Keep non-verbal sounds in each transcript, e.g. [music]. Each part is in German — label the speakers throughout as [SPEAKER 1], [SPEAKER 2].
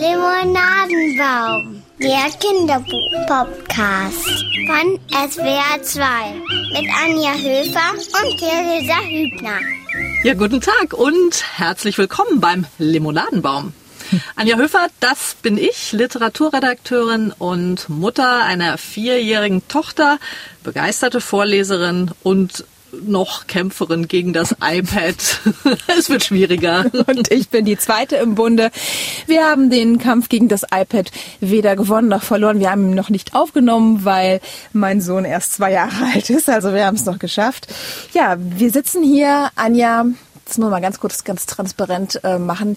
[SPEAKER 1] Limonadenbaum, der Kinderbuch-Podcast von SWR 2 mit Anja Höfer und Theresa Hübner.
[SPEAKER 2] Ja, guten Tag und herzlich willkommen beim Limonadenbaum. Anja Höfer, das bin ich, Literaturredakteurin und Mutter einer vierjährigen Tochter, begeisterte Vorleserin und noch Kämpferin gegen das iPad. [laughs] es wird schwieriger.
[SPEAKER 3] Und ich bin die zweite im Bunde. Wir haben den Kampf gegen das iPad weder gewonnen noch verloren. Wir haben ihn noch nicht aufgenommen, weil mein Sohn erst zwei Jahre [laughs] alt ist. Also wir haben es noch geschafft. Ja, wir sitzen hier, Anja, das muss man mal ganz kurz, ganz transparent äh, machen.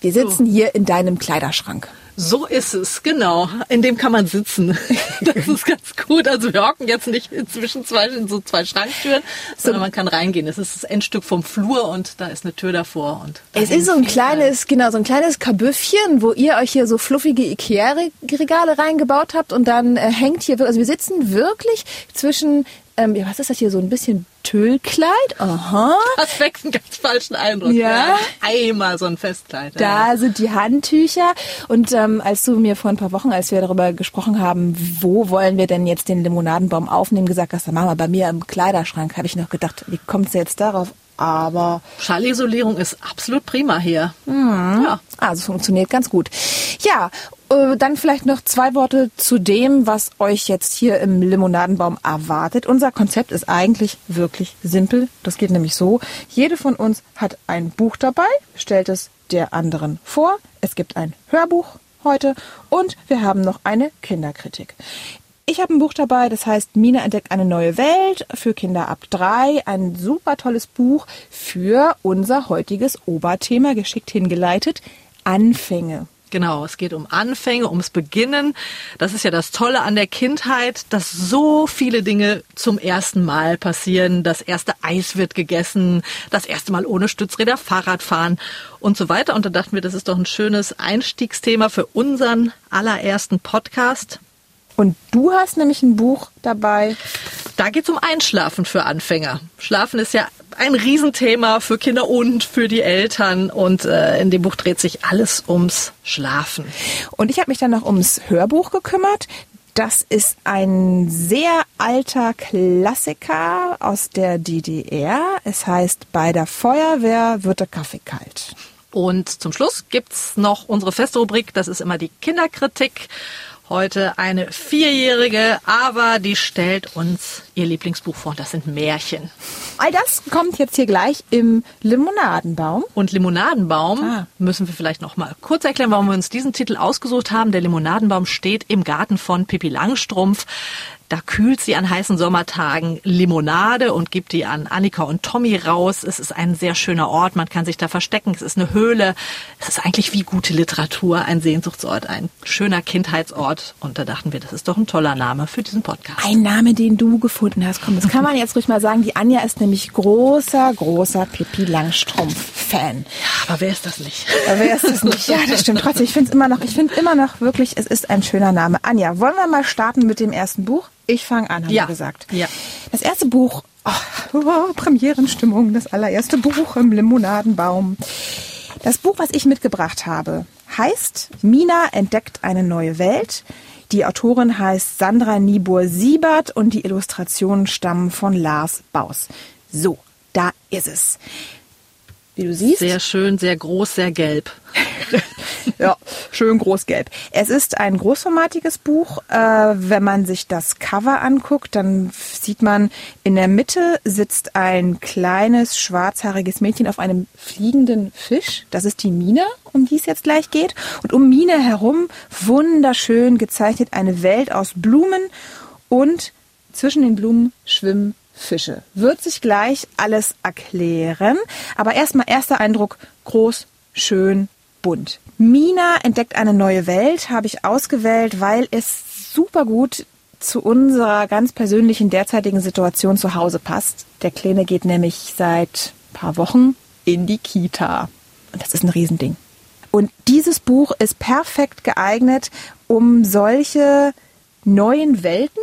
[SPEAKER 3] Wir sitzen hier in deinem Kleiderschrank.
[SPEAKER 2] So ist es, genau. In dem kann man sitzen. [laughs] Das ist ganz gut. Also wir hocken jetzt nicht zwischen zwei, in so zwei Schranktüren, sondern man kann reingehen. Es ist das Endstück vom Flur und da ist eine Tür davor. Und
[SPEAKER 3] es ist so ein kleines, genau, so ein kleines Kabüffchen, wo ihr euch hier so fluffige Ikea-Regale reingebaut habt und dann äh, hängt hier, also wir sitzen wirklich zwischen ähm, ja, was ist das hier, so ein bisschen Tüllkleid? Aha.
[SPEAKER 2] Das weckt einen ganz falschen Eindruck.
[SPEAKER 3] Ja. ja.
[SPEAKER 2] Einmal so ein Festkleid.
[SPEAKER 3] Da ja. sind die Handtücher. Und ähm, als du mir vor ein paar Wochen, als wir darüber gesprochen haben, wo wollen wir denn jetzt den Limonadenbaum aufnehmen, gesagt hast, wir bei mir im Kleiderschrank, habe ich noch gedacht, wie kommt es jetzt darauf? Aber
[SPEAKER 2] Schallisolierung ist absolut prima hier.
[SPEAKER 3] Mhm. Ja. Also funktioniert ganz gut. Ja, dann vielleicht noch zwei Worte zu dem, was euch jetzt hier im Limonadenbaum erwartet. Unser Konzept ist eigentlich wirklich simpel. Das geht nämlich so. Jede von uns hat ein Buch dabei, stellt es der anderen vor. Es gibt ein Hörbuch heute und wir haben noch eine Kinderkritik. Ich habe ein Buch dabei, das heißt Mina entdeckt eine neue Welt für Kinder ab drei. Ein super tolles Buch für unser heutiges Oberthema, geschickt hingeleitet, Anfänge.
[SPEAKER 2] Genau, es geht um Anfänge, ums Beginnen. Das ist ja das Tolle an der Kindheit, dass so viele Dinge zum ersten Mal passieren. Das erste Eis wird gegessen, das erste Mal ohne Stützräder Fahrrad fahren und so weiter. Und da dachten wir, das ist doch ein schönes Einstiegsthema für unseren allerersten Podcast.
[SPEAKER 3] Und du hast nämlich ein Buch dabei.
[SPEAKER 2] Da geht es um Einschlafen für Anfänger. Schlafen ist ja ein Riesenthema für Kinder und für die Eltern. Und äh, in dem Buch dreht sich alles ums Schlafen.
[SPEAKER 3] Und ich habe mich dann noch ums Hörbuch gekümmert. Das ist ein sehr alter Klassiker aus der DDR. Es heißt, bei der Feuerwehr wird der Kaffee kalt.
[SPEAKER 2] Und zum Schluss gibt's noch unsere feste Rubrik, das ist immer die Kinderkritik heute eine Vierjährige, aber die stellt uns ihr Lieblingsbuch vor. Das sind Märchen.
[SPEAKER 3] All das kommt jetzt hier gleich im Limonadenbaum.
[SPEAKER 2] Und Limonadenbaum ah. müssen wir vielleicht noch mal kurz erklären, warum wir uns diesen Titel ausgesucht haben. Der Limonadenbaum steht im Garten von Pippi Langstrumpf. Da kühlt sie an heißen Sommertagen Limonade und gibt die an Annika und Tommy raus. Es ist ein sehr schöner Ort. Man kann sich da verstecken. Es ist eine Höhle. Es ist eigentlich wie gute Literatur, ein Sehnsuchtsort, ein schöner Kindheitsort. Und da dachten wir, das ist doch ein toller Name für diesen Podcast.
[SPEAKER 3] Ein Name, den du gefunden hast. Komm, das kann man jetzt ruhig mal sagen. Die Anja ist nämlich großer, großer Pippi Langstrumpf-Fan.
[SPEAKER 2] Ja, aber wer ist das nicht?
[SPEAKER 3] Aber wer ist das nicht? Ja, das stimmt. Trotzdem, ich finde es immer noch, ich finde immer noch wirklich, es ist ein schöner Name. Anja, wollen wir mal starten mit dem ersten Buch? Ich fange an, haben
[SPEAKER 2] ja.
[SPEAKER 3] wir gesagt.
[SPEAKER 2] Ja.
[SPEAKER 3] Das erste Buch, [laughs] oh, oh, Premierenstimmung, das allererste Buch im Limonadenbaum. Das Buch, was ich mitgebracht habe, heißt Mina entdeckt eine neue Welt. Die Autorin heißt Sandra Niebuhr-Siebert und die Illustrationen stammen von Lars Baus. So, da ist es. Wie du siehst.
[SPEAKER 2] Sehr schön, sehr groß, sehr gelb. [laughs]
[SPEAKER 3] ja, schön großgelb. Es ist ein großformatiges Buch. Äh, wenn man sich das Cover anguckt, dann sieht man, in der Mitte sitzt ein kleines schwarzhaariges Mädchen auf einem fliegenden Fisch. Das ist die Mine, um die es jetzt gleich geht. Und um Mine herum wunderschön gezeichnet eine Welt aus Blumen und zwischen den Blumen schwimmen Fische. Wird sich gleich alles erklären. Aber erstmal erster Eindruck, groß, schön, bunt. Mina entdeckt eine neue Welt, habe ich ausgewählt, weil es super gut zu unserer ganz persönlichen derzeitigen Situation zu Hause passt. Der Kleine geht nämlich seit paar Wochen in die Kita. Und das ist ein Riesending. Und dieses Buch ist perfekt geeignet, um solche neuen Welten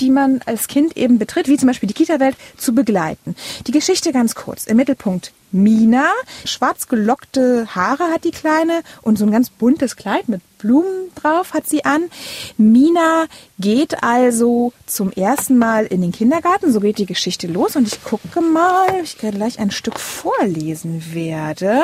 [SPEAKER 3] die man als Kind eben betritt, wie zum Beispiel die Kita-Welt, zu begleiten. Die Geschichte ganz kurz. Im Mittelpunkt Mina. Schwarz gelockte Haare hat die Kleine und so ein ganz buntes Kleid mit Blumen drauf hat sie an. Mina geht also zum ersten Mal in den Kindergarten. So geht die Geschichte los und ich gucke mal, ob ich gleich ein Stück vorlesen werde.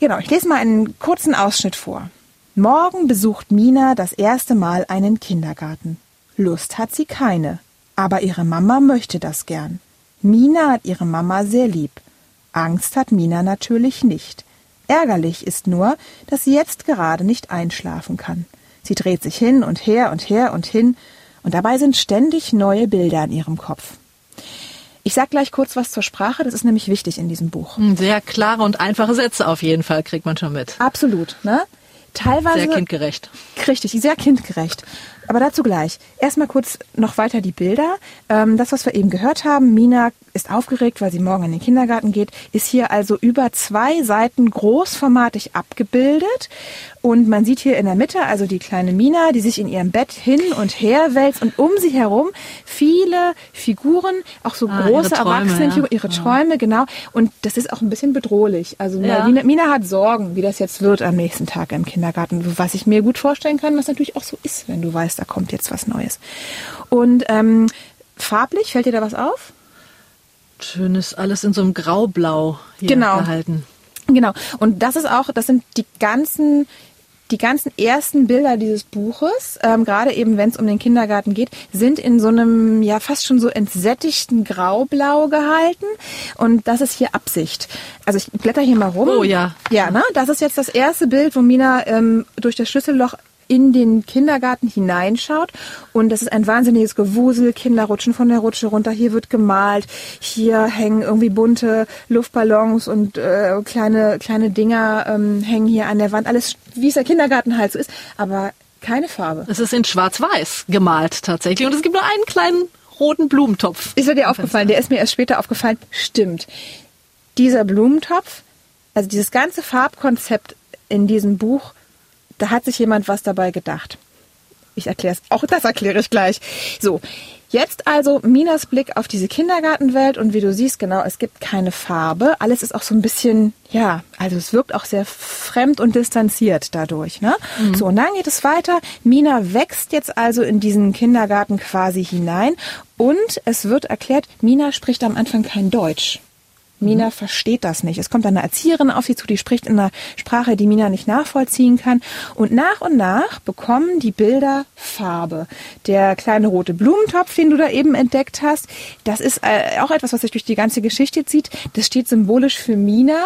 [SPEAKER 3] Genau, ich lese mal einen kurzen Ausschnitt vor. Morgen besucht Mina das erste Mal einen Kindergarten. Lust hat sie keine, aber ihre Mama möchte das gern. Mina hat ihre Mama sehr lieb. Angst hat Mina natürlich nicht. Ärgerlich ist nur, dass sie jetzt gerade nicht einschlafen kann. Sie dreht sich hin und her und her und hin, und dabei sind ständig neue Bilder in ihrem Kopf. Ich sag gleich kurz was zur Sprache, das ist nämlich wichtig in diesem Buch.
[SPEAKER 2] Sehr klare und einfache Sätze auf jeden Fall kriegt man schon mit.
[SPEAKER 3] Absolut, ne? Teilweise
[SPEAKER 2] sehr kindgerecht.
[SPEAKER 3] Richtig, sehr kindgerecht. Aber dazu gleich. Erstmal kurz noch weiter die Bilder. Ähm, das, was wir eben gehört haben, Mina ist aufgeregt, weil sie morgen in den Kindergarten geht, ist hier also über zwei Seiten großformatig abgebildet. Und man sieht hier in der Mitte also die kleine Mina, die sich in ihrem Bett hin und her wälzt und um sie herum viele Figuren, auch so ah, große Erwachsene, ihre Träume, ja. genau. Und das ist auch ein bisschen bedrohlich. Also ja. Mina, Mina hat Sorgen, wie das jetzt wird am nächsten Tag im Kindergarten, was ich mir gut vorstellen kann, was natürlich auch so ist, wenn du weißt, da kommt jetzt was Neues. Und ähm, farblich, fällt dir da was auf?
[SPEAKER 2] Schönes, alles in so einem Graublau hier
[SPEAKER 3] genau.
[SPEAKER 2] gehalten.
[SPEAKER 3] Genau. Und das ist auch, das sind die ganzen die ganzen ersten Bilder dieses Buches, ähm, gerade eben wenn es um den Kindergarten geht, sind in so einem ja fast schon so entsättigten Graublau gehalten und das ist hier Absicht. Also ich blätter hier mal rum.
[SPEAKER 2] Oh ja.
[SPEAKER 3] Ja, ne? Das ist jetzt das erste Bild, wo Mina ähm, durch das Schlüsselloch in den Kindergarten hineinschaut und das ist ein wahnsinniges Gewusel. Kinder rutschen von der Rutsche runter. Hier wird gemalt. Hier hängen irgendwie bunte Luftballons und äh, kleine kleine Dinger ähm, hängen hier an der Wand. Alles wie es der Kindergarten halt so ist, aber keine Farbe.
[SPEAKER 2] Es ist in Schwarz-Weiß gemalt tatsächlich und es gibt nur einen kleinen roten Blumentopf.
[SPEAKER 3] Ist er dir aufgefallen? Der ist mir erst später aufgefallen. Stimmt. Dieser Blumentopf, also dieses ganze Farbkonzept in diesem Buch da hat sich jemand was dabei gedacht. Ich erkläre es. Auch das erkläre ich gleich. So, jetzt also Minas Blick auf diese Kindergartenwelt und wie du siehst, genau, es gibt keine Farbe. Alles ist auch so ein bisschen, ja, also es wirkt auch sehr fremd und distanziert dadurch. Ne? Mhm. So, und dann geht es weiter. Mina wächst jetzt also in diesen Kindergarten quasi hinein und es wird erklärt, Mina spricht am Anfang kein Deutsch. Mina versteht das nicht. Es kommt eine Erzieherin auf sie zu, die spricht in einer Sprache, die Mina nicht nachvollziehen kann. Und nach und nach bekommen die Bilder Farbe. Der kleine rote Blumentopf, den du da eben entdeckt hast, das ist äh, auch etwas, was sich durch die ganze Geschichte zieht. Das steht symbolisch für Mina,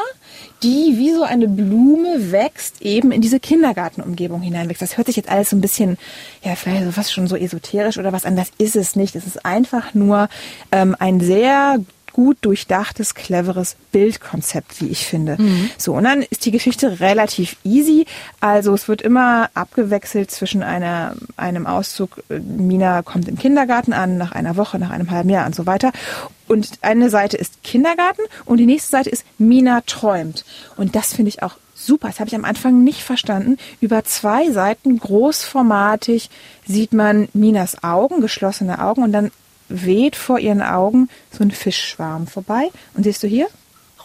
[SPEAKER 3] die wie so eine Blume wächst, eben in diese Kindergartenumgebung hineinwächst. Das hört sich jetzt alles so ein bisschen, ja, vielleicht so fast schon so esoterisch oder was an. Das ist es nicht. Es ist einfach nur ähm, ein sehr gut durchdachtes, cleveres Bildkonzept, wie ich finde. Mhm. So, und dann ist die Geschichte relativ easy. Also es wird immer abgewechselt zwischen einer, einem Auszug, äh, Mina kommt im Kindergarten an, nach einer Woche, nach einem halben Jahr und so weiter. Und eine Seite ist Kindergarten und die nächste Seite ist Mina träumt. Und das finde ich auch super. Das habe ich am Anfang nicht verstanden. Über zwei Seiten großformatig sieht man Minas Augen, geschlossene Augen und dann weht vor ihren Augen so ein Fischschwarm vorbei. Und siehst du hier?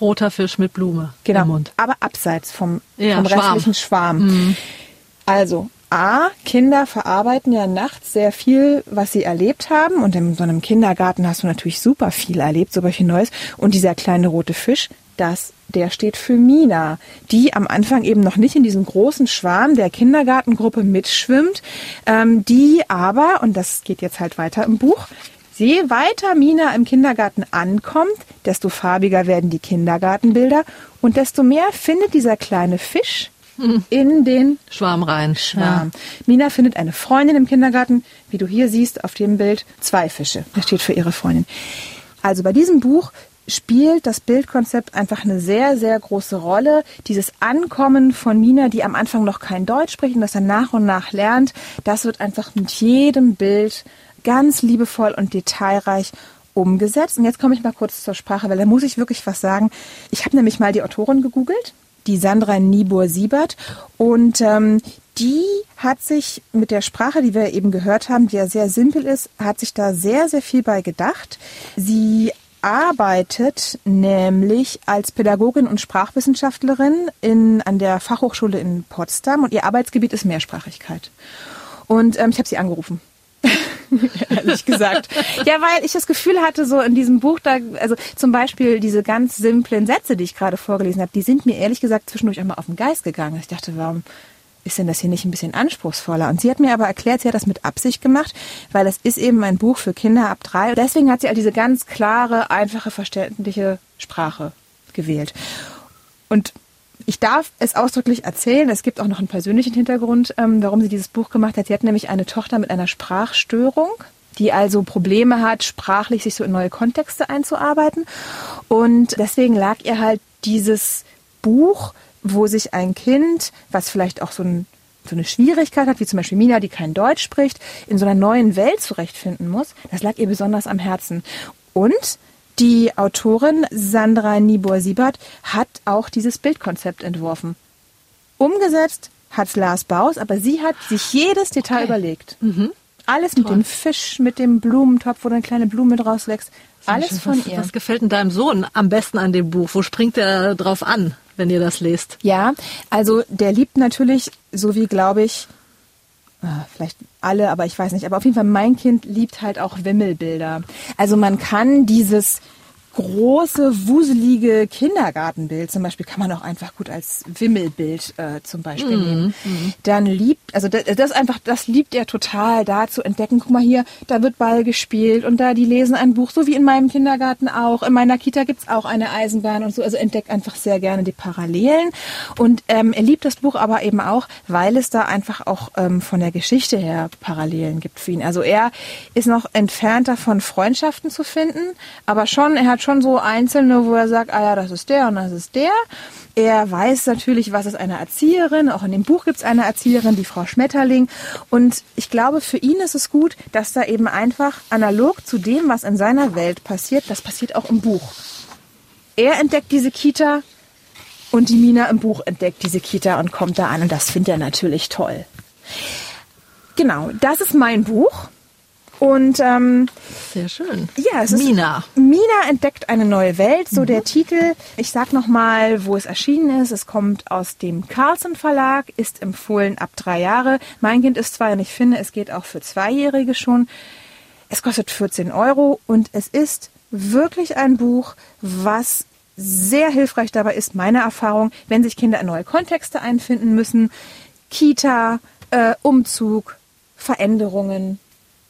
[SPEAKER 2] Roter Fisch mit Blume
[SPEAKER 3] genau,
[SPEAKER 2] im Mund.
[SPEAKER 3] Aber abseits vom, ja, vom restlichen Schwarm. Mhm. Also, A, Kinder verarbeiten ja nachts sehr viel, was sie erlebt haben. Und in so einem Kindergarten hast du natürlich super viel erlebt, super viel Neues. Und dieser kleine rote Fisch, das, der steht für Mina, die am Anfang eben noch nicht in diesem großen Schwarm der Kindergartengruppe mitschwimmt, ähm, die aber, und das geht jetzt halt weiter im Buch, Je weiter Mina im Kindergarten ankommt, desto farbiger werden die Kindergartenbilder und desto mehr findet dieser kleine Fisch [laughs] in den
[SPEAKER 2] Schwarm rein.
[SPEAKER 3] Schwarm. Ja. Mina findet eine Freundin im Kindergarten, wie du hier siehst auf dem Bild, zwei Fische. Das steht für ihre Freundin. Also bei diesem Buch spielt das Bildkonzept einfach eine sehr, sehr große Rolle. Dieses Ankommen von Mina, die am Anfang noch kein Deutsch spricht und das dann nach und nach lernt, das wird einfach mit jedem Bild ganz liebevoll und detailreich umgesetzt. Und jetzt komme ich mal kurz zur Sprache, weil da muss ich wirklich was sagen. Ich habe nämlich mal die Autorin gegoogelt, die Sandra Nibur-Siebert. Und ähm, die hat sich mit der Sprache, die wir eben gehört haben, die ja sehr simpel ist, hat sich da sehr, sehr viel bei gedacht. Sie arbeitet nämlich als Pädagogin und Sprachwissenschaftlerin in, an der Fachhochschule in Potsdam und ihr Arbeitsgebiet ist Mehrsprachigkeit. Und ähm, ich habe sie angerufen. [laughs] ehrlich gesagt. Ja, weil ich das Gefühl hatte, so in diesem Buch, da, also zum Beispiel diese ganz simplen Sätze, die ich gerade vorgelesen habe, die sind mir ehrlich gesagt zwischendurch einmal auf den Geist gegangen. Ich dachte, warum ist denn das hier nicht ein bisschen anspruchsvoller? Und sie hat mir aber erklärt, sie hat das mit Absicht gemacht, weil das ist eben ein Buch für Kinder ab drei. Deswegen hat sie all diese ganz klare, einfache, verständliche Sprache gewählt. Und ich darf es ausdrücklich erzählen. Es gibt auch noch einen persönlichen Hintergrund, ähm, warum sie dieses Buch gemacht hat. Sie hat nämlich eine Tochter mit einer Sprachstörung, die also Probleme hat, sprachlich sich so in neue Kontexte einzuarbeiten. Und deswegen lag ihr halt dieses Buch wo sich ein Kind, was vielleicht auch so, ein, so eine Schwierigkeit hat, wie zum Beispiel Mina, die kein Deutsch spricht, in so einer neuen Welt zurechtfinden muss, das lag ihr besonders am Herzen. Und die Autorin Sandra Nibor-Siebert hat auch dieses Bildkonzept entworfen. Umgesetzt hat Lars Baus, aber sie hat sich jedes Detail okay. überlegt. Mhm. Alles mit Toll. dem Fisch, mit dem Blumentopf, wo du eine kleine Blume draus leckst. Alles von
[SPEAKER 2] was,
[SPEAKER 3] ihr.
[SPEAKER 2] Was gefällt denn deinem Sohn am besten an dem Buch? Wo springt er drauf an? wenn ihr das lest?
[SPEAKER 3] Ja, also der liebt natürlich, so wie glaube ich, vielleicht alle, aber ich weiß nicht, aber auf jeden Fall mein Kind liebt halt auch Wimmelbilder. Also man kann dieses große, wuselige Kindergartenbild zum Beispiel kann man auch einfach gut als Wimmelbild äh, zum Beispiel mm, nehmen. Mm. Dann liebt, also das, das einfach, das liebt er total, da zu entdecken, guck mal hier, da wird Ball gespielt und da, die lesen ein Buch, so wie in meinem Kindergarten auch. In meiner Kita gibt's auch eine Eisenbahn und so, also entdeckt einfach sehr gerne die Parallelen. Und ähm, er liebt das Buch aber eben auch, weil es da einfach auch ähm, von der Geschichte her Parallelen gibt für ihn. Also er ist noch entfernt davon, Freundschaften zu finden, aber schon, er hat schon so einzelne, wo er sagt, ah ja, das ist der und das ist der. Er weiß natürlich, was ist eine Erzieherin. Auch in dem Buch gibt es eine Erzieherin, die Frau Schmetterling. Und ich glaube, für ihn ist es gut, dass da eben einfach analog zu dem, was in seiner Welt passiert, das passiert auch im Buch. Er entdeckt diese Kita und die Mina im Buch entdeckt diese Kita und kommt da an. Und das findet er natürlich toll. Genau, das ist mein Buch. Und ähm,
[SPEAKER 2] sehr schön.
[SPEAKER 3] Ja, es Mina. Ist, Mina entdeckt eine neue Welt. So mhm. der Titel. Ich sag noch mal, wo es erschienen ist. Es kommt aus dem Carlsen Verlag, ist empfohlen ab drei Jahre. Mein Kind ist zwei und ich finde, es geht auch für Zweijährige schon. Es kostet 14 Euro und es ist wirklich ein Buch, was sehr hilfreich dabei ist, meine Erfahrung, wenn sich Kinder in neue Kontexte einfinden müssen, Kita, äh, Umzug, Veränderungen,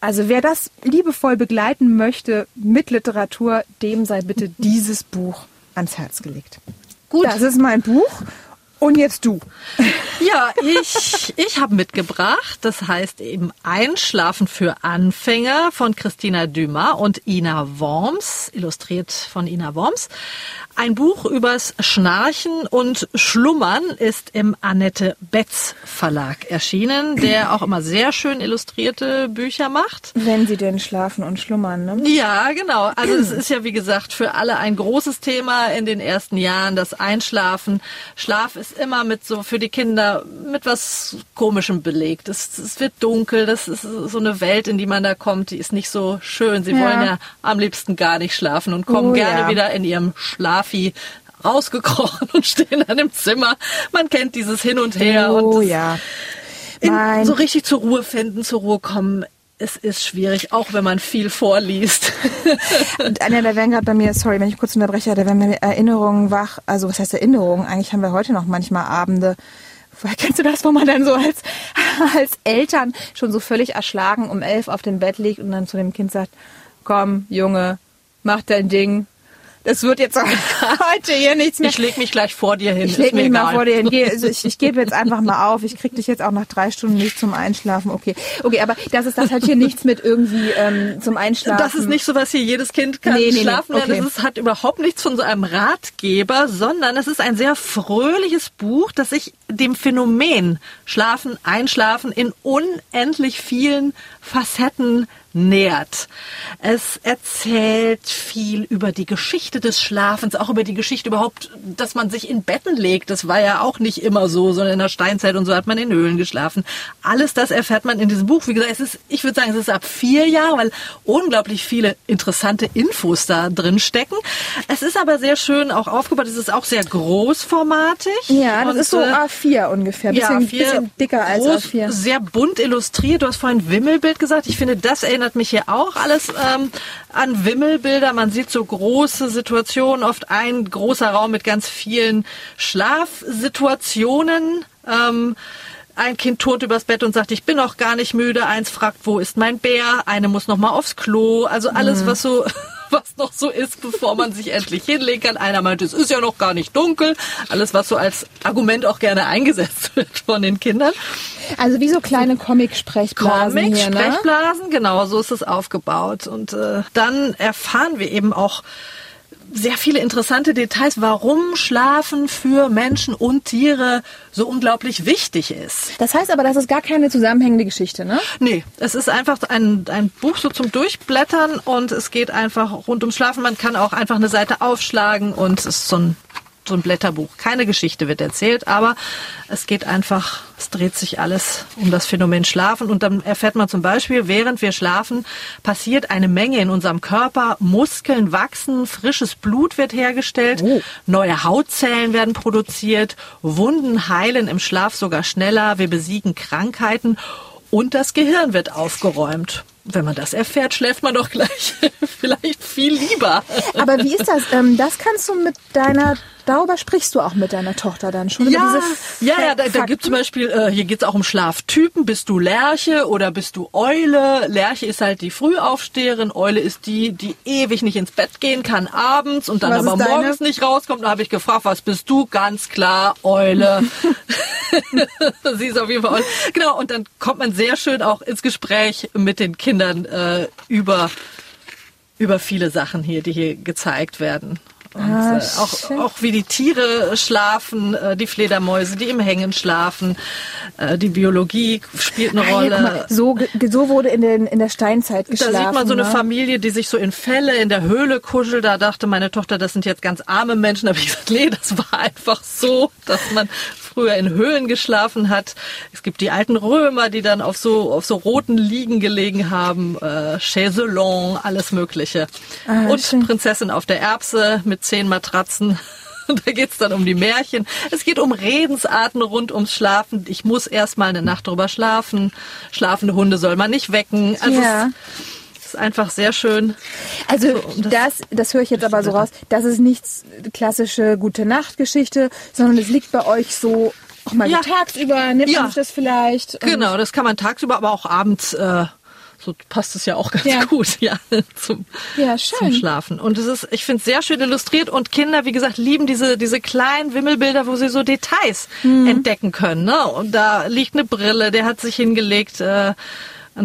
[SPEAKER 3] also wer das liebevoll begleiten möchte mit Literatur, dem sei bitte dieses Buch ans Herz gelegt. Gut. Das ist mein Buch. Und jetzt du.
[SPEAKER 2] Ja, ich, ich habe mitgebracht. Das heißt eben Einschlafen für Anfänger von Christina Dumas und Ina Worms, illustriert von Ina Worms. Ein Buch übers Schnarchen und Schlummern ist im Annette Betz Verlag erschienen, der auch immer sehr schön illustrierte Bücher macht.
[SPEAKER 3] Wenn sie denn schlafen und schlummern, ne?
[SPEAKER 2] Ja, genau. Also es ist ja wie gesagt für alle ein großes Thema in den ersten Jahren, das Einschlafen. Schlaf ist immer mit so für die Kinder mit was Komischem belegt. Es, es wird dunkel, das ist so eine Welt, in die man da kommt, die ist nicht so schön. Sie ja. wollen ja am liebsten gar nicht schlafen und kommen oh, gerne ja. wieder in ihrem Schlaf Raffi rausgekrochen [laughs] und stehen dann im Zimmer. Man kennt dieses Hin und Her
[SPEAKER 3] oh,
[SPEAKER 2] und
[SPEAKER 3] ja.
[SPEAKER 2] In, so richtig zur Ruhe finden, zur Ruhe kommen. Es ist schwierig, auch wenn man viel vorliest.
[SPEAKER 3] und Anja, da werden gerade bei mir, sorry, wenn ich kurz unterbreche, da werden mir Erinnerungen wach. Also was heißt Erinnerungen? Eigentlich haben wir heute noch manchmal Abende, Woher kennst du das, wo man dann so als, [laughs] als Eltern schon so völlig erschlagen um elf auf dem Bett liegt und dann zu dem Kind sagt, komm, Junge, mach dein Ding, das wird jetzt [laughs] heute hier nichts mehr.
[SPEAKER 2] Ich leg mich gleich vor dir hin.
[SPEAKER 3] Ich leg mich egal. mal vor dir hin. [laughs] Also ich, ich gebe jetzt einfach mal auf. Ich krieg dich jetzt auch nach drei Stunden nicht zum Einschlafen. Okay, okay, aber das ist das hat hier nichts mit irgendwie ähm, zum Einschlafen.
[SPEAKER 2] Das ist nicht so, was hier jedes Kind kann nee, nee, schlafen lernen. Okay. Das ist, hat überhaupt nichts von so einem Ratgeber, sondern es ist ein sehr fröhliches Buch, das sich dem Phänomen Schlafen, Einschlafen in unendlich vielen Facetten nährt. Es erzählt viel über die Geschichte des Schlafens, auch über die Geschichte überhaupt, dass man sich in Betten legt. Das war ja auch nicht immer so, sondern in der Steinzeit und so hat man in Höhlen geschlafen. Alles das erfährt man in diesem Buch. Wie gesagt, es ist, ich würde sagen, es ist ab vier Jahren, weil unglaublich viele interessante Infos da drin stecken. Es ist aber sehr schön auch aufgebaut. Es ist auch sehr großformatig.
[SPEAKER 3] Ja, das ist so äh, A4 ungefähr. Bisschen, ja, bisschen dicker als groß, A4.
[SPEAKER 2] Sehr bunt illustriert. Du hast vorhin Wimmelbild gesagt. Ich finde, das erinnert mich hier auch alles ähm, an Wimmelbilder. Man sieht so große Situationen, oft ein großer Raum mit ganz vielen Schlafsituationen. Ähm, ein Kind tot übers Bett und sagt, ich bin noch gar nicht müde. Eins fragt, wo ist mein Bär? Eine muss noch mal aufs Klo. Also alles, mhm. was so was noch so ist, bevor man sich endlich hinlegen kann. Einer meint, es ist ja noch gar nicht dunkel. Alles, was so als Argument auch gerne eingesetzt [laughs] wird von den Kindern.
[SPEAKER 3] Also wie so kleine Comic-Sprechblasen
[SPEAKER 2] Comic, hier, ne? Genau, so ist es aufgebaut. Und äh, dann erfahren wir eben auch sehr viele interessante Details, warum Schlafen für Menschen und Tiere so unglaublich wichtig ist.
[SPEAKER 3] Das heißt aber, das ist gar keine zusammenhängende Geschichte, ne?
[SPEAKER 2] Nee, es ist einfach ein, ein Buch so zum Durchblättern und es geht einfach rund ums Schlafen. Man kann auch einfach eine Seite aufschlagen und es ist so ein so ein Blätterbuch. Keine Geschichte wird erzählt, aber es geht einfach, es dreht sich alles um das Phänomen Schlafen. Und dann erfährt man zum Beispiel, während wir schlafen, passiert eine Menge in unserem Körper. Muskeln wachsen, frisches Blut wird hergestellt, oh. neue Hautzellen werden produziert, Wunden heilen im Schlaf sogar schneller, wir besiegen Krankheiten und das Gehirn wird aufgeräumt. Wenn man das erfährt, schläft man doch gleich [laughs] vielleicht viel lieber.
[SPEAKER 3] Aber wie ist das? Ähm, das kannst du mit deiner Darüber sprichst du auch mit deiner Tochter dann schon?
[SPEAKER 2] Ja, ja, ja, da, da gibt zum Beispiel, äh, hier geht's auch um Schlaftypen. Bist du Lerche oder bist du Eule? Lerche ist halt die Frühaufsteherin, Eule ist die, die ewig nicht ins Bett gehen kann abends und dann was aber morgens nicht rauskommt. Da habe ich gefragt, was bist du? Ganz klar, Eule. [laughs] [laughs] Sie ist auf jeden Fall Eule. Genau, und dann kommt man sehr schön auch ins Gespräch mit den Kindern äh, über über viele Sachen hier, die hier gezeigt werden. Und ah, äh, auch, auch wie die Tiere schlafen, äh, die Fledermäuse, die im Hängen schlafen. Äh, die Biologie spielt eine ah, Rolle. Mal,
[SPEAKER 3] so, so wurde in, den, in der Steinzeit geschlafen.
[SPEAKER 2] Da sieht man so eine
[SPEAKER 3] ne?
[SPEAKER 2] Familie, die sich so in Fälle in der Höhle kuschelt. Da dachte meine Tochter, das sind jetzt ganz arme Menschen. Da habe ich gesagt, nee, das war einfach so, dass man früher in Höhlen geschlafen hat. Es gibt die alten Römer, die dann auf so, auf so roten Liegen gelegen haben, äh, Chaiselon, alles Mögliche. Ah, und schön. Prinzessin auf der Erbse mit zehn Matratzen. [laughs] da geht's dann um die Märchen. Es geht um Redensarten rund ums Schlafen. Ich muss erst mal eine Nacht drüber schlafen. Schlafende Hunde soll man nicht wecken. Also ja ist einfach sehr schön.
[SPEAKER 3] Also so, um das, das, das höre ich jetzt aber so raus, das ist nichts klassische gute Nacht-Geschichte, sondern es liegt bei euch so auch mal ja. tagsüber, nimmt ja. man sich das vielleicht?
[SPEAKER 2] Genau, das kann man tagsüber, aber auch abends. Äh, so passt es ja auch ganz ja. gut, [laughs] ja, zum, ja, zum Schlafen. Und es ist, ich finde es sehr schön illustriert und Kinder, wie gesagt, lieben diese, diese kleinen Wimmelbilder, wo sie so Details mhm. entdecken können. Ne? Und da liegt eine Brille, der hat sich hingelegt, äh,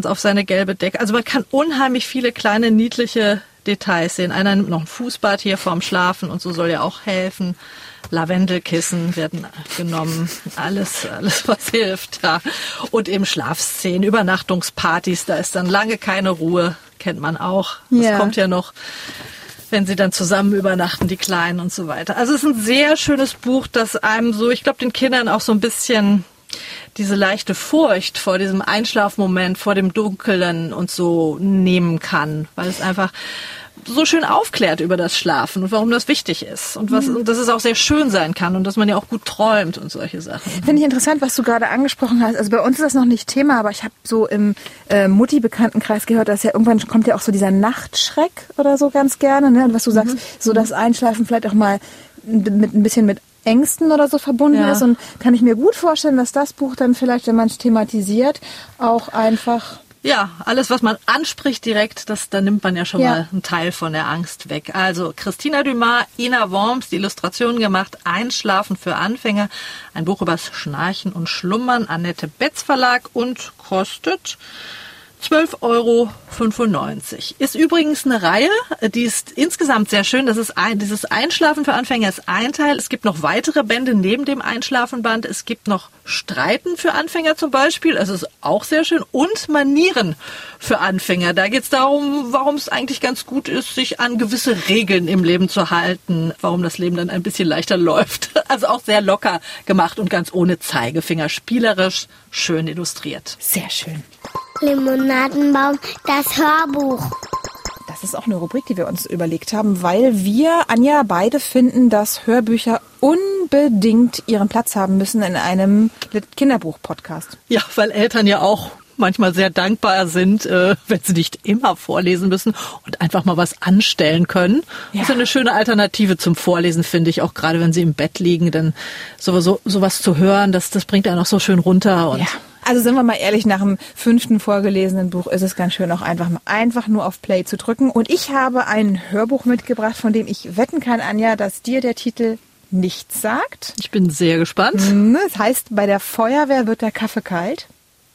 [SPEAKER 2] auf seine gelbe Decke. Also man kann unheimlich viele kleine niedliche Details sehen. Einer nimmt noch ein Fußbad hier vorm Schlafen und so soll ja auch helfen. Lavendelkissen werden genommen, alles, alles was hilft. Ja. Und eben Schlafszenen, Übernachtungspartys, da ist dann lange keine Ruhe, kennt man auch. Das ja. kommt ja noch wenn sie dann zusammen übernachten, die Kleinen und so weiter. Also es ist ein sehr schönes Buch, das einem so, ich glaube, den Kindern auch so ein bisschen diese leichte Furcht vor diesem Einschlafmoment, vor dem Dunkeln und so nehmen kann, weil es einfach so schön aufklärt über das Schlafen und warum das wichtig ist und was und dass es auch sehr schön sein kann und dass man ja auch gut träumt und solche Sachen.
[SPEAKER 3] Finde ich interessant, was du gerade angesprochen hast. Also bei uns ist das noch nicht Thema, aber ich habe so im äh, Mutti-Bekanntenkreis gehört, dass ja irgendwann kommt ja auch so dieser Nachtschreck oder so ganz gerne, ne? Und was du sagst, mhm. so das Einschlafen vielleicht auch mal mit ein bisschen mit Ängsten oder so verbunden ja. ist. Und kann ich mir gut vorstellen, dass das Buch dann vielleicht, wenn man es thematisiert, auch einfach
[SPEAKER 2] ja, alles, was man anspricht direkt, das, da nimmt man ja schon ja. mal einen Teil von der Angst weg. Also Christina Dumas, Ina Worms, die Illustrationen gemacht, Einschlafen für Anfänger, ein Buch übers Schnarchen und Schlummern, Annette Betz Verlag und kostet 12,95 Euro. Ist übrigens eine Reihe, die ist insgesamt sehr schön. Das ist ein, dieses Einschlafen für Anfänger ist ein Teil. Es gibt noch weitere Bände neben dem Einschlafenband. Es gibt noch Streiten für Anfänger zum Beispiel. Das ist auch sehr schön. Und Manieren für Anfänger. Da geht es darum, warum es eigentlich ganz gut ist, sich an gewisse Regeln im Leben zu halten. Warum das Leben dann ein bisschen leichter [laughs] läuft. Also auch sehr locker gemacht und ganz ohne Zeigefinger. Spielerisch, schön illustriert.
[SPEAKER 3] Sehr schön.
[SPEAKER 1] Limonadenbaum, das Hörbuch.
[SPEAKER 3] Das ist auch eine Rubrik, die wir uns überlegt haben, weil wir, Anja, beide finden, dass Hörbücher unbedingt ihren Platz haben müssen in einem Kinderbuch-Podcast.
[SPEAKER 2] Ja, weil Eltern ja auch manchmal sehr dankbar sind, äh, wenn sie nicht immer vorlesen müssen und einfach mal was anstellen können. Ja. Das ist eine schöne Alternative zum Vorlesen, finde ich, auch gerade wenn sie im Bett liegen, dann sowieso sowas zu hören, das, das bringt einen auch so schön runter und
[SPEAKER 3] ja. Also sind wir mal ehrlich, nach dem fünften vorgelesenen Buch ist es ganz schön, auch einfach, einfach nur auf Play zu drücken. Und ich habe ein Hörbuch mitgebracht, von dem ich wetten kann, Anja, dass dir der Titel nichts sagt.
[SPEAKER 2] Ich bin sehr gespannt.
[SPEAKER 3] Hm, das heißt, bei der Feuerwehr wird der Kaffee kalt.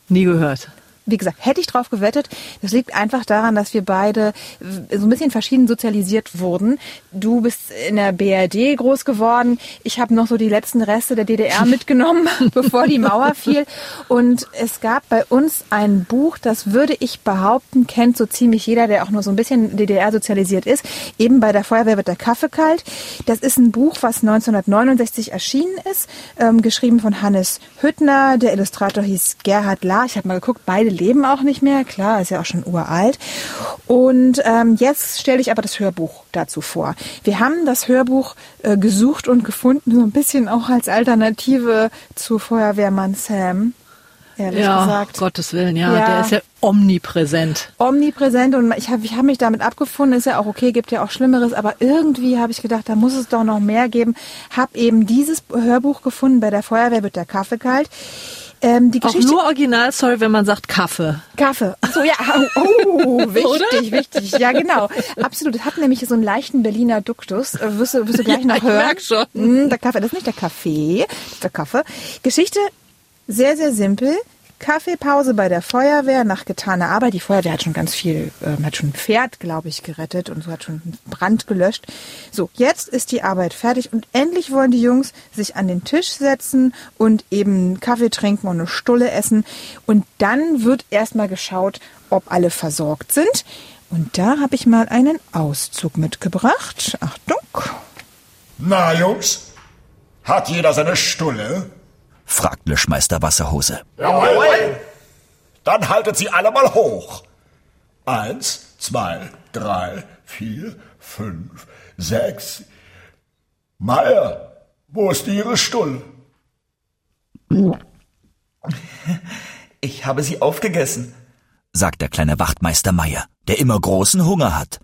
[SPEAKER 2] Nie gehört
[SPEAKER 3] wie gesagt, hätte ich drauf gewettet. Das liegt einfach daran, dass wir beide so ein bisschen verschieden sozialisiert wurden. Du bist in der BRD groß geworden. Ich habe noch so die letzten Reste der DDR [laughs] mitgenommen, [laughs] bevor die Mauer fiel. Und es gab bei uns ein Buch, das würde ich behaupten, kennt so ziemlich jeder, der auch nur so ein bisschen DDR sozialisiert ist. Eben bei der Feuerwehr wird der Kaffee kalt. Das ist ein Buch, was 1969 erschienen ist, ähm, geschrieben von Hannes Hüttner. Der Illustrator hieß Gerhard Lahr. Ich habe mal geguckt, beide leben auch nicht mehr. Klar, ist ja auch schon uralt. Und ähm, jetzt stelle ich aber das Hörbuch dazu vor. Wir haben das Hörbuch äh, gesucht und gefunden, so ein bisschen auch als Alternative zu Feuerwehrmann Sam ehrlich
[SPEAKER 2] ja,
[SPEAKER 3] gesagt.
[SPEAKER 2] Gottes Willen, ja, ja, der ist ja omnipräsent.
[SPEAKER 3] Omnipräsent und ich habe ich hab mich damit abgefunden, ist ja auch okay, gibt ja auch Schlimmeres, aber irgendwie habe ich gedacht, da muss es doch noch mehr geben. Hab eben dieses Hörbuch gefunden, bei der Feuerwehr wird der Kaffee kalt.
[SPEAKER 2] Ähm, die Geschichte, auch nur original, sorry, wenn man sagt Kaffee.
[SPEAKER 3] Kaffee. So, ja. Oh, [laughs] wichtig, wichtig. Ja, genau. Absolut. Es hat nämlich so einen leichten Berliner Duktus. Äh, wirst du, wirst du gleich [laughs] ja, noch hören. Ich merk schon. Mm, der Kaffee, das ist nicht der Kaffee, das ist der Kaffee. Geschichte sehr, sehr simpel. Kaffeepause bei der Feuerwehr nach getaner Arbeit. Die Feuerwehr hat schon ganz viel, äh, hat schon ein Pferd, glaube ich, gerettet und so hat schon einen Brand gelöscht. So, jetzt ist die Arbeit fertig und endlich wollen die Jungs sich an den Tisch setzen und eben Kaffee trinken und eine Stulle essen. Und dann wird erstmal geschaut, ob alle versorgt sind. Und da habe ich mal einen Auszug mitgebracht. Achtung.
[SPEAKER 4] Na, Jungs, hat jeder seine Stulle?
[SPEAKER 5] Fragt Löschmeister Wasserhose.
[SPEAKER 4] Jawohl. Dann haltet sie alle mal hoch. Eins, zwei, drei, vier, fünf, sechs. Meier, wo ist Ihre Stull?
[SPEAKER 6] Ich habe sie aufgegessen,
[SPEAKER 5] sagt der kleine Wachtmeister Meier, der immer großen Hunger hat.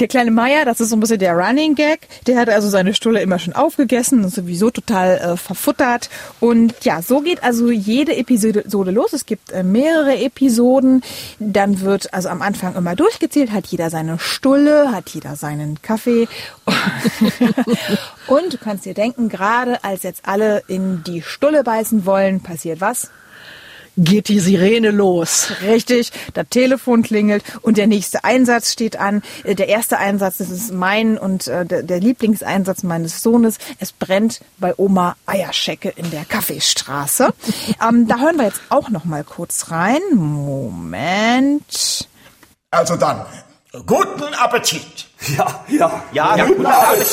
[SPEAKER 3] Der kleine Meier, das ist so ein bisschen der Running Gag, der hat also seine Stulle immer schon aufgegessen und sowieso total äh, verfuttert. Und ja, so geht also jede Episode los. Es gibt äh, mehrere Episoden. Dann wird also am Anfang immer durchgezählt, hat jeder seine Stulle, hat jeder seinen Kaffee. [laughs] und du kannst dir denken, gerade als jetzt alle in die Stulle beißen wollen, passiert was?
[SPEAKER 2] Geht die Sirene los.
[SPEAKER 3] Richtig, das Telefon klingelt und der nächste Einsatz steht an. Äh, der erste Einsatz, das ist mein und äh, der Lieblingseinsatz meines Sohnes. Es brennt bei Oma Eierschecke in der Kaffeestraße. [laughs] ähm, da hören wir jetzt auch noch mal kurz rein. Moment.
[SPEAKER 4] Also dann, guten Appetit.
[SPEAKER 6] Ja, ja, ja, ja guten Appetit.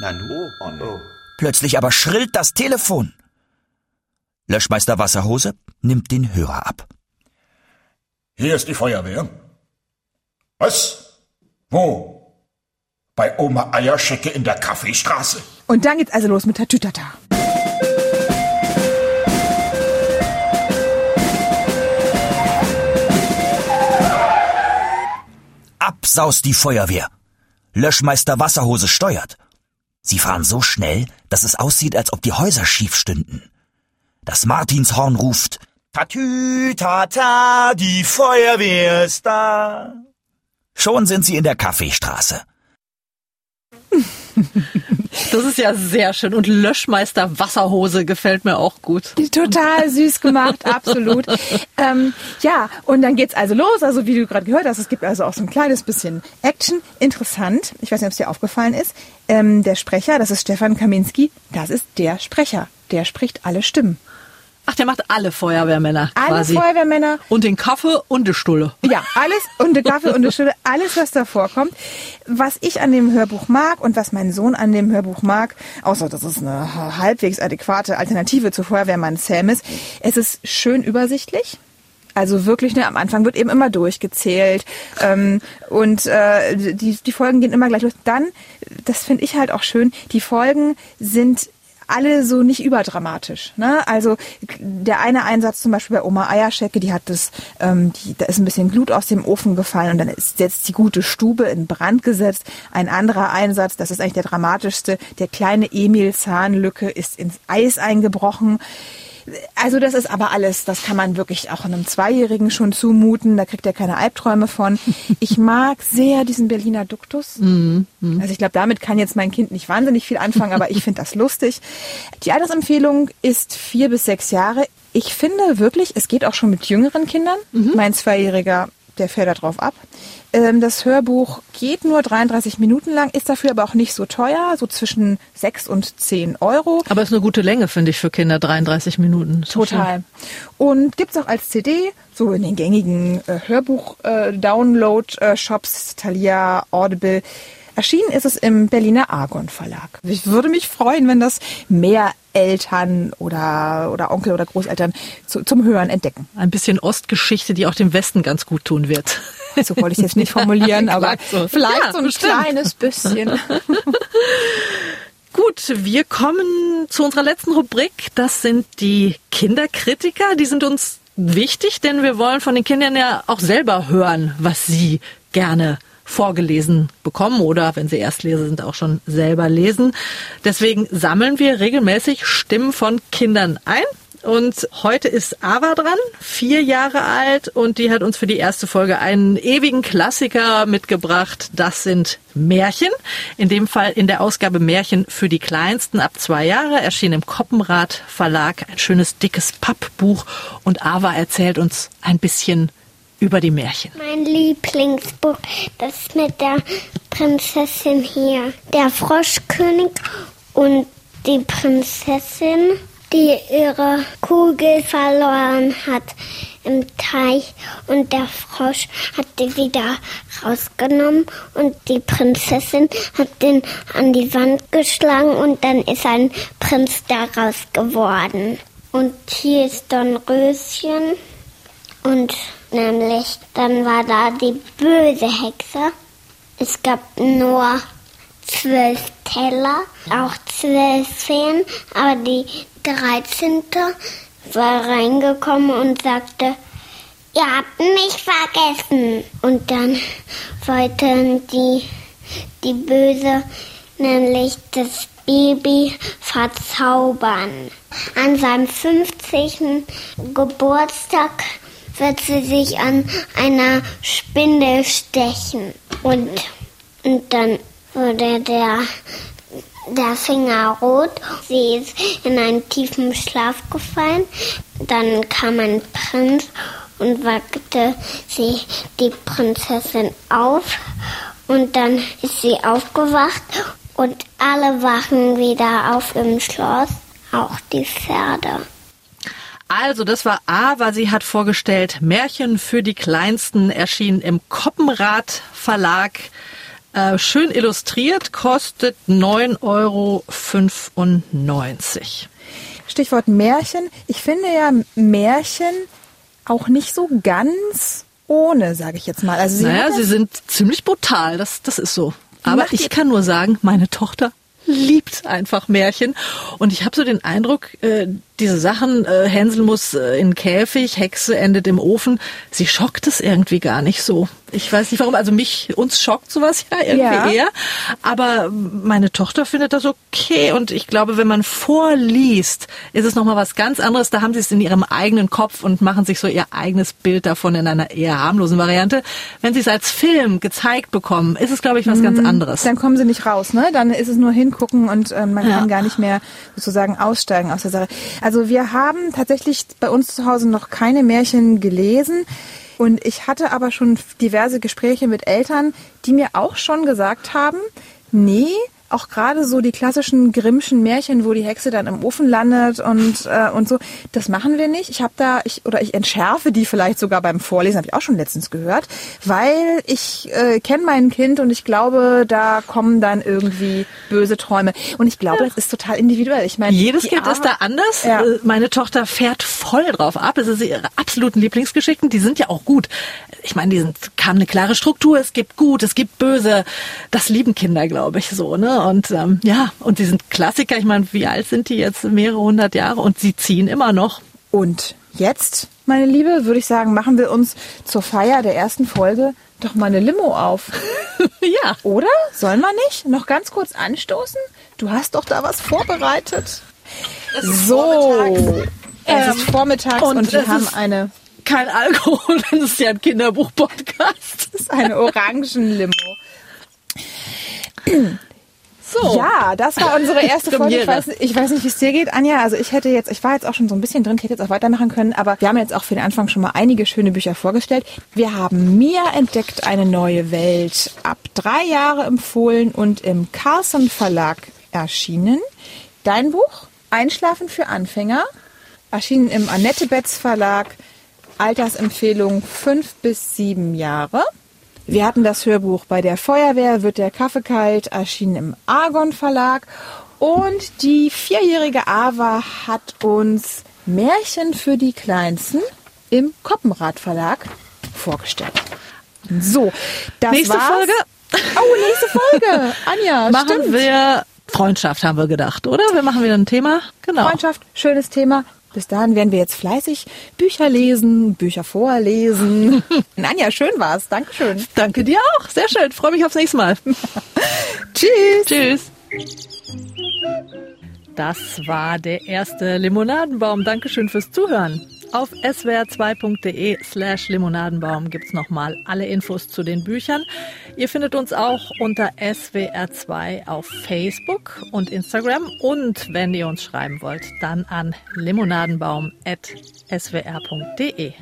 [SPEAKER 6] Nanu,
[SPEAKER 5] oh, oh. Plötzlich aber schrillt das Telefon. Löschmeister Wasserhose nimmt den Hörer ab.
[SPEAKER 4] Hier ist die Feuerwehr. Was? Wo? Bei Oma Eierschecke in der Kaffeestraße.
[SPEAKER 3] Und dann geht's also los mit Tatütata.
[SPEAKER 5] Absaust die Feuerwehr. Löschmeister Wasserhose steuert. Sie fahren so schnell, dass es aussieht, als ob die Häuser schief stünden. Das Martinshorn ruft Tatü, tata, die Feuerwehr ist da. Schon sind sie in der Kaffeestraße.
[SPEAKER 2] Das ist ja sehr schön. Und Löschmeister Wasserhose gefällt mir auch gut.
[SPEAKER 3] Total süß gemacht, [laughs] absolut. ähm, ja, und dann geht's also los. Also wie du gerade gehört hast, es gibt also auch so ein kleines bisschen Action. Interessant. Ich weiß nicht, ob es dir aufgefallen ist. Ähm, der Sprecher, das ist Stefan Kaminski, das ist der Sprecher. Der spricht alle Stimmen.
[SPEAKER 2] Ach, der macht alle Feuerwehrmänner.
[SPEAKER 3] Alle
[SPEAKER 2] quasi.
[SPEAKER 3] Feuerwehrmänner.
[SPEAKER 2] Und den Kaffee und die Stulle.
[SPEAKER 3] Ja, alles und der Kaffee und die Stulle, alles, was da vorkommt. Was ich an dem Hörbuch mag und was mein Sohn an dem Hörbuch mag, außer dass es eine halbwegs adäquate Alternative zu Feuerwehrmann Sam ist, es ist schön übersichtlich. Also wirklich, ne, am Anfang wird eben immer durchgezählt ähm, und äh, die, die Folgen gehen immer gleich los. Dann, das finde ich halt auch schön, die Folgen sind alle so nicht überdramatisch. Ne? Also der eine Einsatz zum Beispiel bei Oma Eierschecke, die hat das, ähm, die, da ist ein bisschen Glut aus dem Ofen gefallen und dann ist jetzt die gute Stube in Brand gesetzt. Ein anderer Einsatz, das ist eigentlich der dramatischste, der kleine Emil Zahnlücke ist ins Eis eingebrochen. Also das ist aber alles, das kann man wirklich auch einem Zweijährigen schon zumuten, da kriegt er keine Albträume von. Ich mag sehr diesen Berliner Duktus. [laughs] Also ich glaube, damit kann jetzt mein Kind nicht wahnsinnig viel anfangen, aber ich finde das lustig. Die Altersempfehlung ist vier bis sechs Jahre. Ich finde wirklich, es geht auch schon mit jüngeren Kindern. Mein Zweijähriger, der fällt da drauf ab. Ähm, das Hörbuch geht nur 33 Minuten lang, ist dafür aber auch nicht so teuer, so zwischen 6 und 10 Euro.
[SPEAKER 2] Aber ist eine gute Länge, finde ich, für Kinder, 33 Minuten.
[SPEAKER 3] Total. Und gibt's auch als CD, so in den gängigen äh, Hörbuch-Download-Shops, Thalia, Audible. Erschienen ist es im Berliner Argon Verlag. Ich würde mich freuen, wenn das mehr Eltern oder, oder Onkel oder Großeltern zu, zum Hören entdecken.
[SPEAKER 2] Ein bisschen Ostgeschichte, die auch dem Westen ganz gut tun wird.
[SPEAKER 3] So wollte ich es jetzt nicht [laughs] formulieren, aber
[SPEAKER 2] so.
[SPEAKER 3] vielleicht
[SPEAKER 2] Ja,
[SPEAKER 3] so ein
[SPEAKER 2] bestimmt.
[SPEAKER 3] kleines bisschen. [laughs]
[SPEAKER 2] Gut, wir kommen zu unserer letzten Rubrik. Das sind die Kinderkritiker. Die sind uns wichtig, denn wir wollen von den Kindern ja auch selber hören, was sie gerne vorgelesen bekommen oder wenn sie Erstleser sind, auch schon selber lesen. Deswegen sammeln wir regelmäßig Stimmen von Kindern ein. Und heute ist Ava dran, vier Jahre alt, und die hat uns für die erste Folge einen ewigen Klassiker mitgebracht. Das sind Märchen. In dem Fall in der Ausgabe Märchen für die Kleinsten ab zwei Jahre, erschien im Koppenrad Verlag ein schönes dickes Pappbuch. Und Ava erzählt uns ein bisschen über die Märchen.
[SPEAKER 1] Mein Lieblingsbuch, das mit der Prinzessin hier. Der Froschkönig und die Prinzessin, die ihre Kugel verloren hat im Teich. Und der Frosch hat die wieder rausgenommen und die Prinzessin hat den an die Wand geschlagen und dann ist ein Prinz daraus geworden. Und hier ist Dornröschen. Und nämlich, dann war da die böse Hexe. Es gab nur zwölf Teller, auch zwölf Feen, aber die dreizehnte war reingekommen und sagte, ihr habt mich vergessen. Und dann wollten die, die Böse nämlich das Baby verzaubern. An seinem 50. Geburtstag wird sie sich an einer Spindel stechen. Und, und dann wurde der, der Finger rot. Sie ist in einen tiefen Schlaf gefallen. Dann kam ein Prinz und weckte sie, die Prinzessin, auf. Und dann ist sie aufgewacht und alle wachen wieder auf im Schloss, auch die Pferde.
[SPEAKER 2] Also, das war Ava. Sie hat vorgestellt Märchen für die Kleinsten, erschienen im Koppenrad Verlag. Äh, schön illustriert, kostet 9,95 Euro.
[SPEAKER 3] Stichwort Märchen. Ich finde ja Märchen auch nicht so ganz ohne, sage ich jetzt mal. Also sie
[SPEAKER 2] Naja, sie sind ziemlich brutal, das, das ist so. Aber ich kann nur sagen, meine Tochter liebt einfach Märchen. Und ich habe so den Eindruck, äh, diese Sachen, äh, Hänsel muss äh, in Käfig, Hexe endet im Ofen, sie schockt es irgendwie gar nicht so. Ich weiß nicht warum, also mich, uns schockt sowas ja irgendwie
[SPEAKER 3] Ja.
[SPEAKER 2] eher, aber meine Tochter findet das okay und ich glaube, wenn man vorliest, ist es nochmal was ganz anderes, da haben sie es in ihrem eigenen Kopf und machen sich so ihr eigenes Bild davon in einer eher harmlosen Variante. Wenn sie es als Film gezeigt bekommen, ist es, glaube ich, was ganz anderes.
[SPEAKER 3] Dann kommen sie nicht raus, ne? Dann ist es nur hingucken und ähm, man
[SPEAKER 2] Ja.
[SPEAKER 3] kann gar nicht mehr sozusagen aussteigen aus der Sache. Also wir haben tatsächlich bei uns zu Hause noch keine Märchen gelesen. Und ich hatte aber schon diverse Gespräche mit Eltern, die mir auch schon gesagt haben, nee, auch gerade so die klassischen Grimmschen Märchen, wo die Hexe dann im Ofen landet und äh, und so, das machen wir nicht. Ich habe da ich oder ich entschärfe die vielleicht sogar beim Vorlesen, habe ich auch schon letztens gehört, weil ich äh, kenne mein Kind und ich glaube, da kommen dann irgendwie böse Träume und ich glaube, das ist total individuell. Ich meine,
[SPEAKER 2] Jedes Kind ist
[SPEAKER 3] Arme-
[SPEAKER 2] da anders.
[SPEAKER 3] Ja.
[SPEAKER 2] Äh, Meine Tochter fährt voll drauf ab. Es ist ihre absoluten Lieblingsgeschichten. Die sind ja auch gut. Ich meine, die sind, haben eine klare Struktur. Es gibt gut, es gibt böse. Das lieben Kinder, glaube ich, so, ne? Und ähm, ja, und die sind Klassiker. Ich meine, wie alt sind die jetzt? Mehrere hundert Jahre und sie ziehen immer noch.
[SPEAKER 3] Und jetzt, meine Liebe, würde ich sagen, machen wir uns zur Feier der ersten Folge doch mal eine Limo auf. [laughs]
[SPEAKER 2] ja.
[SPEAKER 3] Oder? Sollen wir nicht? Noch ganz kurz anstoßen? Du hast doch da was vorbereitet. so. Es ist vormittags und,
[SPEAKER 2] und
[SPEAKER 3] wir haben eine,
[SPEAKER 2] Kein Alkohol, [laughs] das ist ja ein Kinderbuch-Podcast.
[SPEAKER 3] das ist eine Orangenlimo.
[SPEAKER 2] So.
[SPEAKER 3] Ja, das war unsere erste Folge. Ich weiß, ich weiß nicht, wie es dir geht, Anja. Also ich hätte jetzt, ich war jetzt auch schon so ein bisschen drin, ich hätte jetzt auch weitermachen können, aber wir haben jetzt auch für den Anfang schon mal einige schöne Bücher vorgestellt. Wir haben Mia entdeckt eine neue Welt, ab drei Jahre empfohlen und im Carlson Verlag erschienen. Dein Buch Einschlafen für Anfänger, erschienen im Annette Betz Verlag, Altersempfehlung fünf bis sieben Jahre. Wir hatten das Hörbuch bei der Feuerwehr, wird der Kaffee kalt, erschienen im Argon Verlag. Und die vierjährige Ava hat uns Märchen für die Kleinsten im Koppenrad Verlag vorgestellt. So, das
[SPEAKER 2] Nächste
[SPEAKER 3] war's.
[SPEAKER 2] Folge.
[SPEAKER 3] Oh, nächste Folge. [laughs] Anja,
[SPEAKER 2] machen
[SPEAKER 3] stimmt.
[SPEAKER 2] wir Freundschaft, haben wir gedacht, oder? Wir machen wieder ein Thema. Genau.
[SPEAKER 3] Freundschaft, schönes Thema. Bis dahin werden wir jetzt fleißig Bücher lesen, Bücher vorlesen. [laughs] Anja, schön war's. Dankeschön.
[SPEAKER 2] Danke dir auch. Sehr schön. Freue mich aufs nächste Mal. [laughs]
[SPEAKER 3] Tschüss.
[SPEAKER 2] Tschüss. Das war der erste Limonadenbaum. Dankeschön fürs Zuhören. Auf swr2.de slash Limonadenbaum gibt's nochmal alle Infos zu den Büchern. Ihr findet uns auch unter swr2 auf Facebook und Instagram. Und wenn ihr uns schreiben wollt, dann an limonadenbaum.swr.de.